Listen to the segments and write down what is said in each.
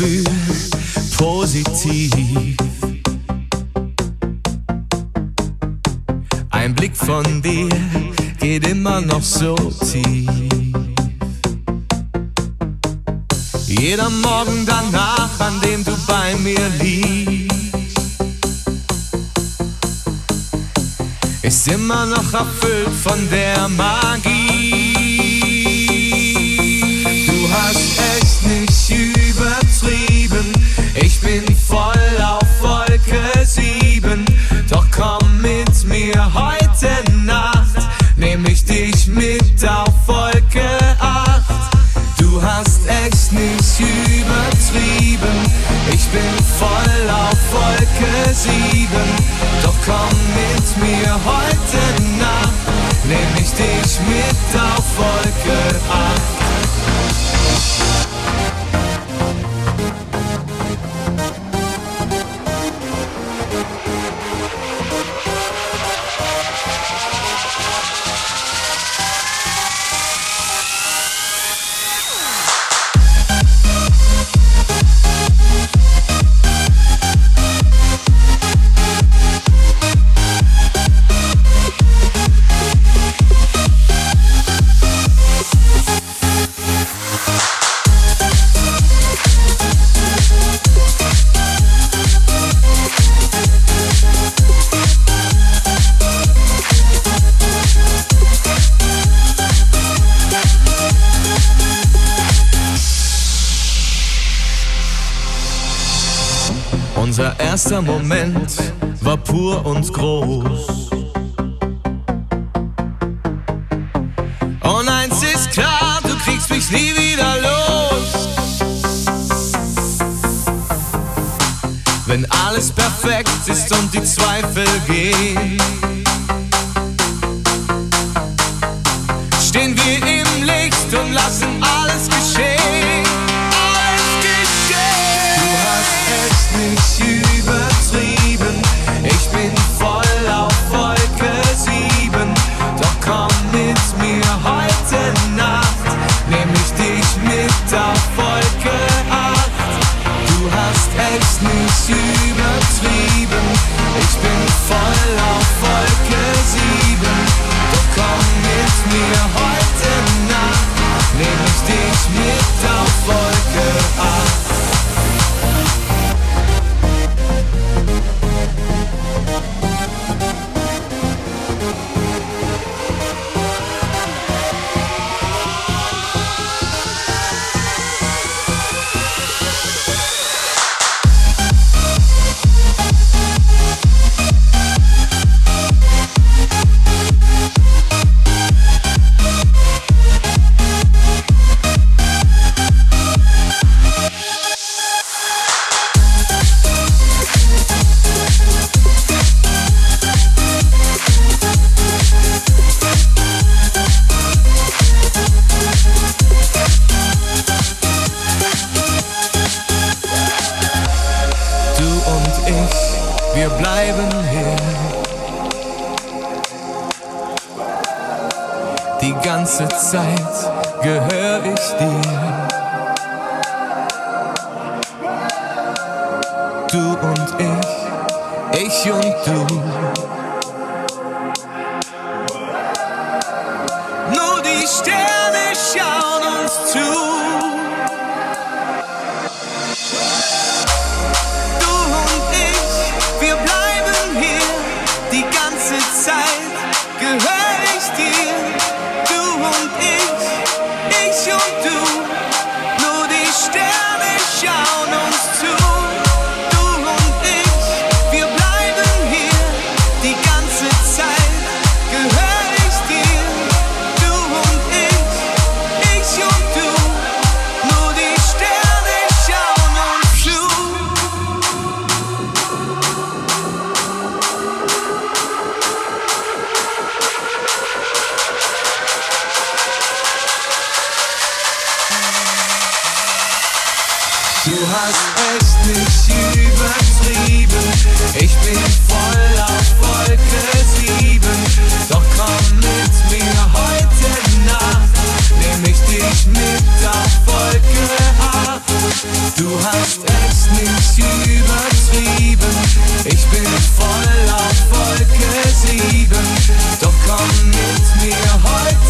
Gefühl positiv. Ein Blick von dir geht immer noch so tief. Jeder Morgen danach, an dem du bei mir liegst, ist immer noch erfüllt von der Magie. moment mich mit auf euch. Ich bin voll auf Wolke 7, doch komm mit mir heute Nacht. Nehm ich dich mit auf Wolke 8. Du hast es nicht übertrieben. Ich bin voll auf Wolke 7, doch komm mit mir heute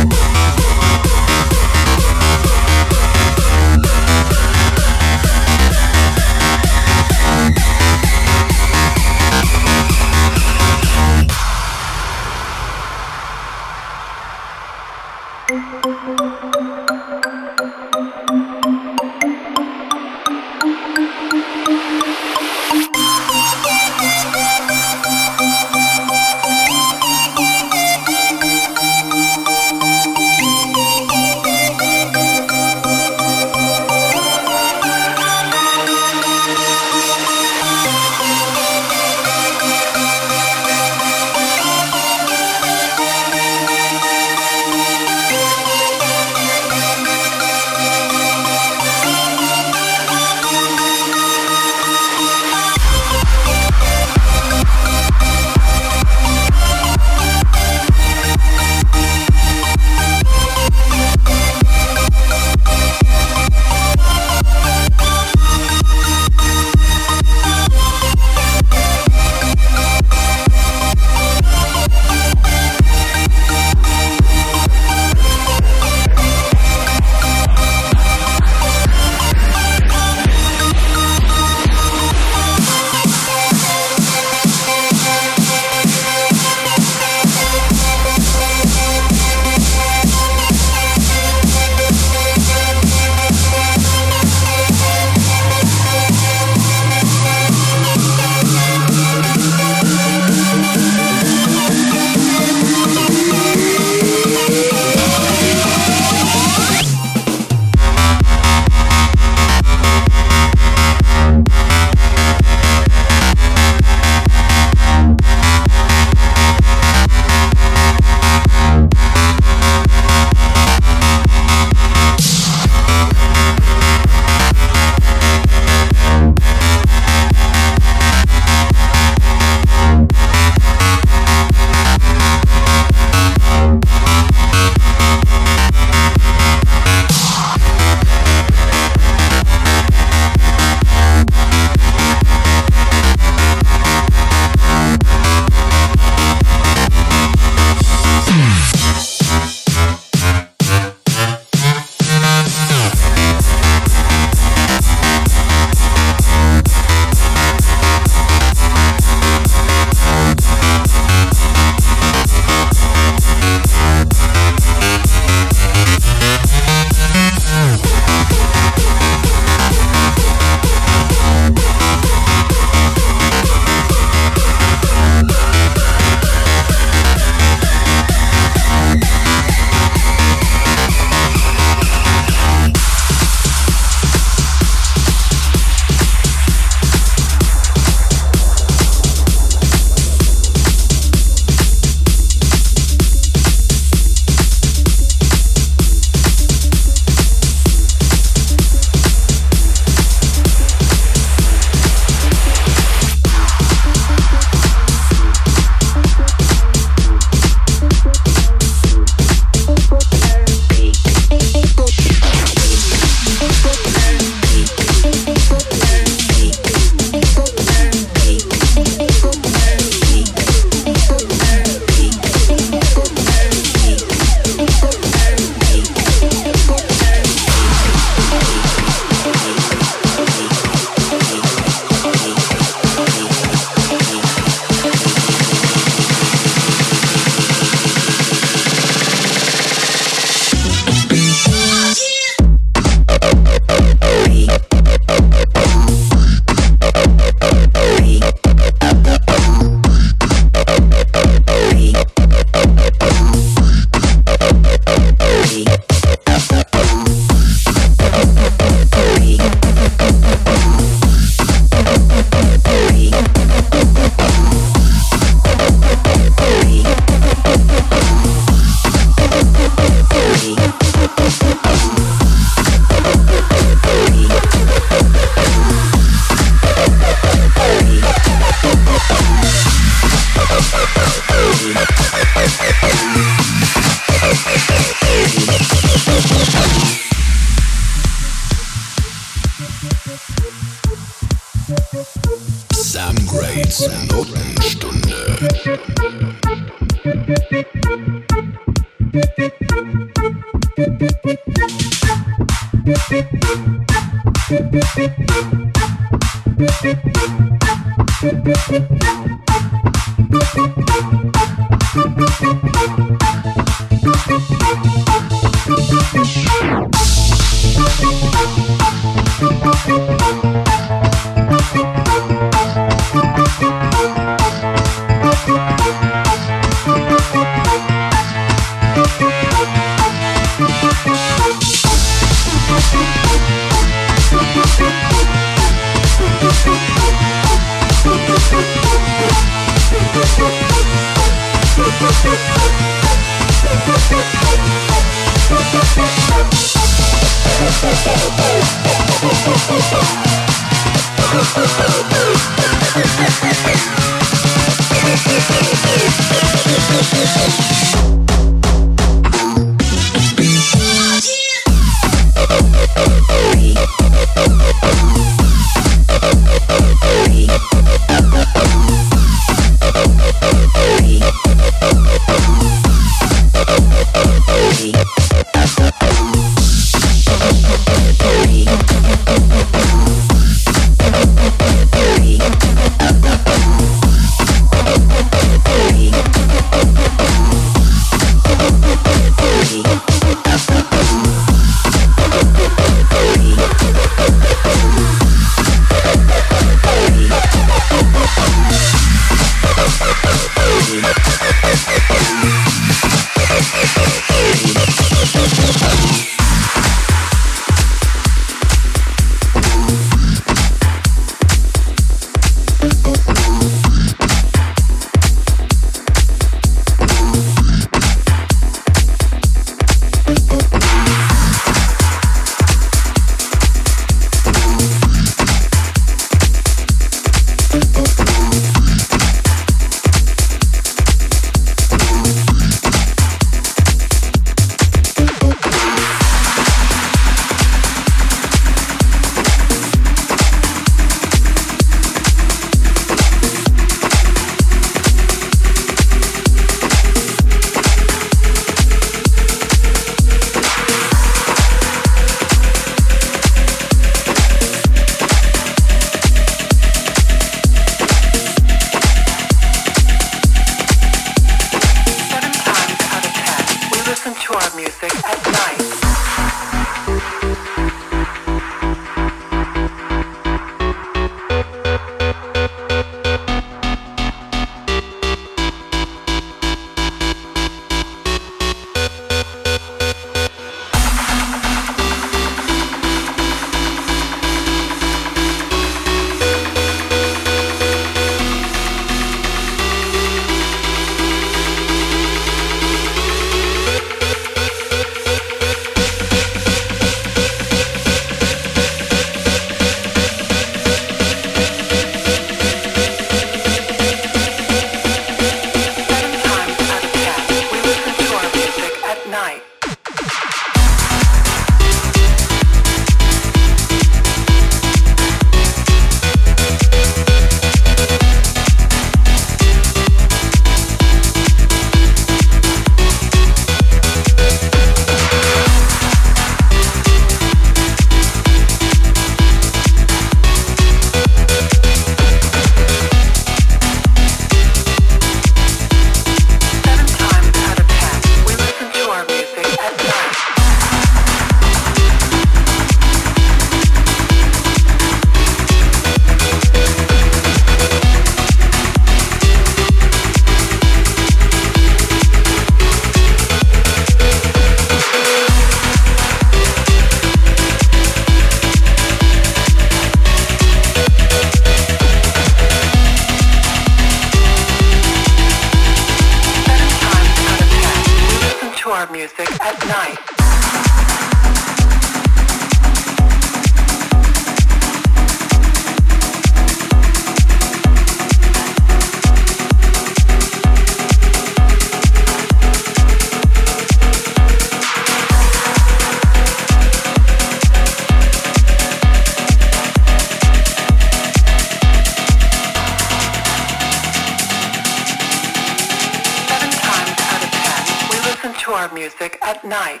music at night.